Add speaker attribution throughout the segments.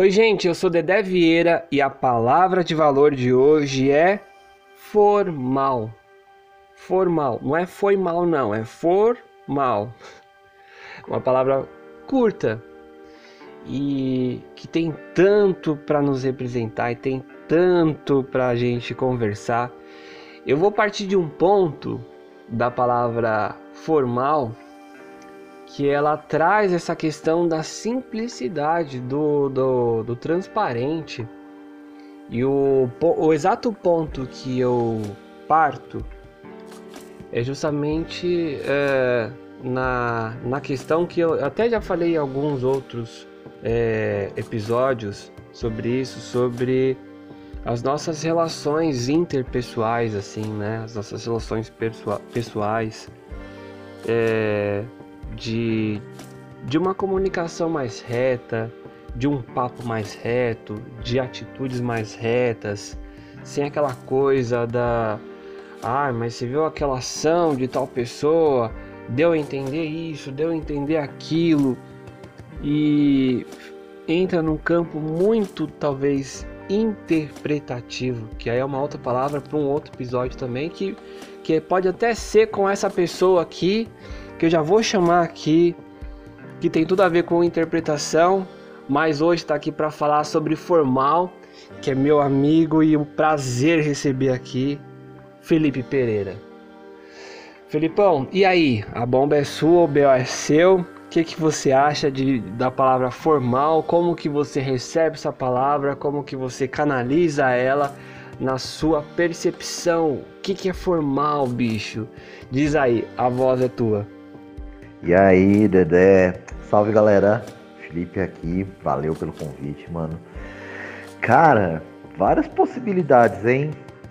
Speaker 1: Oi, gente, eu sou Dedé Vieira e a palavra de valor de hoje é formal. Formal, não é foi mal não, é formal. Uma palavra curta e que tem tanto para nos representar e tem tanto para a gente conversar. Eu vou partir de um ponto da palavra formal que ela traz essa questão da simplicidade, do, do, do transparente. E o, o exato ponto que eu parto é justamente é, na, na questão que eu até já falei em alguns outros é, episódios sobre isso, sobre as nossas relações interpessoais, assim, né? As nossas relações pessoais. É, de, de uma comunicação mais reta, de um papo mais reto, de atitudes mais retas, sem aquela coisa da ah, mas você viu aquela ação de tal pessoa, deu a entender isso, deu a entender aquilo? E entra num campo muito talvez interpretativo, que aí é uma outra palavra para um outro episódio também que que pode até ser com essa pessoa aqui que eu já vou chamar aqui, que tem tudo a ver com interpretação, mas hoje está aqui para falar sobre formal, que é meu amigo e um prazer receber aqui, Felipe Pereira. Felipão, e aí? A bomba é sua, o BO é seu? O que, que você acha de, da palavra formal? Como que você recebe essa palavra? Como que você canaliza ela na sua percepção? O que, que é formal, bicho? Diz aí, a voz é tua.
Speaker 2: E aí, Dedé? Salve galera, Felipe aqui, valeu pelo convite, mano. Cara, várias possibilidades, hein?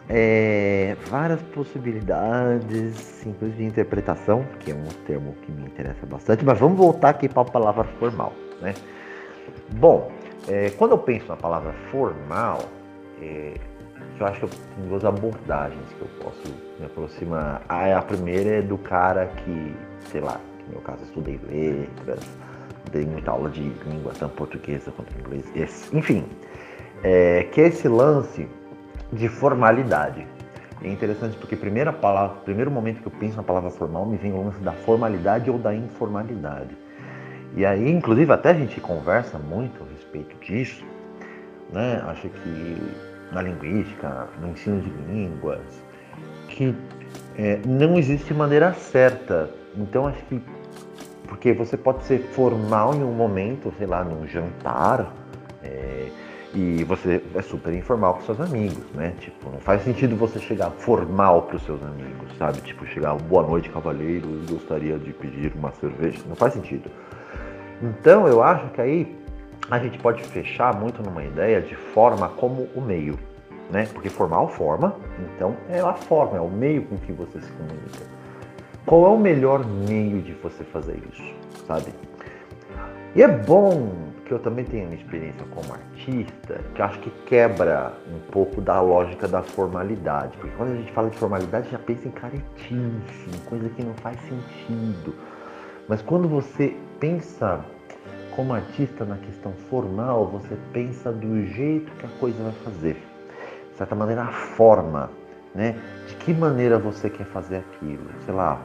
Speaker 2: É, várias possibilidades, inclusive de interpretação, que é um termo que me interessa bastante, mas vamos voltar aqui para a palavra formal, né? Bom, é, quando eu penso na palavra formal, é, eu acho que tenho duas abordagens que eu posso me aproximar. A, a primeira é do cara que, sei lá, no meu caso, estudei letras, dei muita aula de língua, tanto portuguesa quanto inglês. Enfim, é, que é esse lance de formalidade. É interessante porque primeira palavra, primeiro momento que eu penso na palavra formal me vem o lance da formalidade ou da informalidade. E aí, inclusive, até a gente conversa muito a respeito disso, né? Acho que na linguística, no ensino de línguas, que é, não existe maneira certa. Então, acho que porque você pode ser formal em um momento, sei lá, num jantar, é, e você é super informal com seus amigos, né? Tipo, não faz sentido você chegar formal para os seus amigos, sabe? Tipo, chegar, boa noite, cavaleiro, gostaria de pedir uma cerveja. Não faz sentido. Então, eu acho que aí a gente pode fechar muito numa ideia de forma como o meio, né? Porque formal forma, então é a forma, é o meio com que você se comunica. Qual é o melhor meio de você fazer isso, sabe? E é bom que eu também tenha uma experiência como artista, que acho que quebra um pouco da lógica da formalidade. Porque quando a gente fala de formalidade, já pensa em caretice, em coisa que não faz sentido. Mas quando você pensa como artista na questão formal, você pensa do jeito que a coisa vai fazer. De certa maneira, a forma, né? De que maneira você quer fazer aquilo? Sei lá,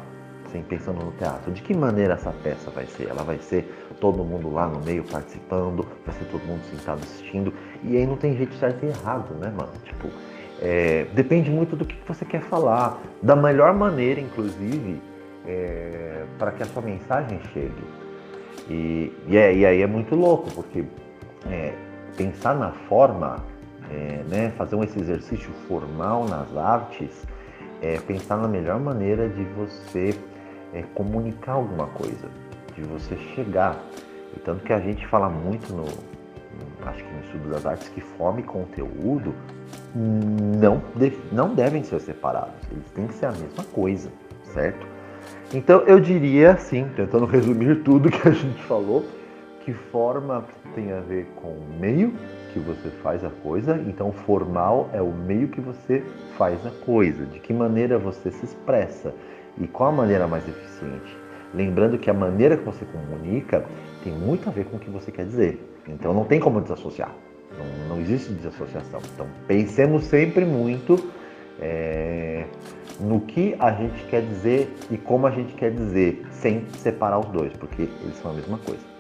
Speaker 2: assim, pensando no teatro, de que maneira essa peça vai ser? Ela vai ser todo mundo lá no meio participando, vai ser todo mundo sentado assistindo, e aí não tem jeito certo e errado, né, mano? Tipo, é, depende muito do que você quer falar, da melhor maneira, inclusive, é, para que a sua mensagem chegue. E, e, é, e aí é muito louco, porque é, pensar na forma, é, né, fazer esse exercício formal nas artes, é pensar na melhor maneira de você é, comunicar alguma coisa, de você chegar. E tanto que a gente fala muito no, acho que no estudo das artes que forma e conteúdo não, não devem ser separados, eles têm que ser a mesma coisa, certo? Então eu diria assim, tentando resumir tudo que a gente falou, que forma tem a ver com o meio que você faz a coisa, então formal é o meio que você faz a coisa, de que maneira você se expressa. E qual a maneira mais eficiente? Lembrando que a maneira que você comunica tem muito a ver com o que você quer dizer. Então não tem como desassociar. Não, não existe desassociação. Então pensemos sempre muito é, no que a gente quer dizer e como a gente quer dizer, sem separar os dois, porque eles são a mesma coisa.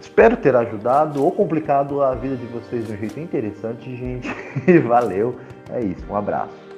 Speaker 2: Espero ter ajudado ou complicado a vida de vocês de um jeito interessante, gente. Valeu. É isso. Um abraço.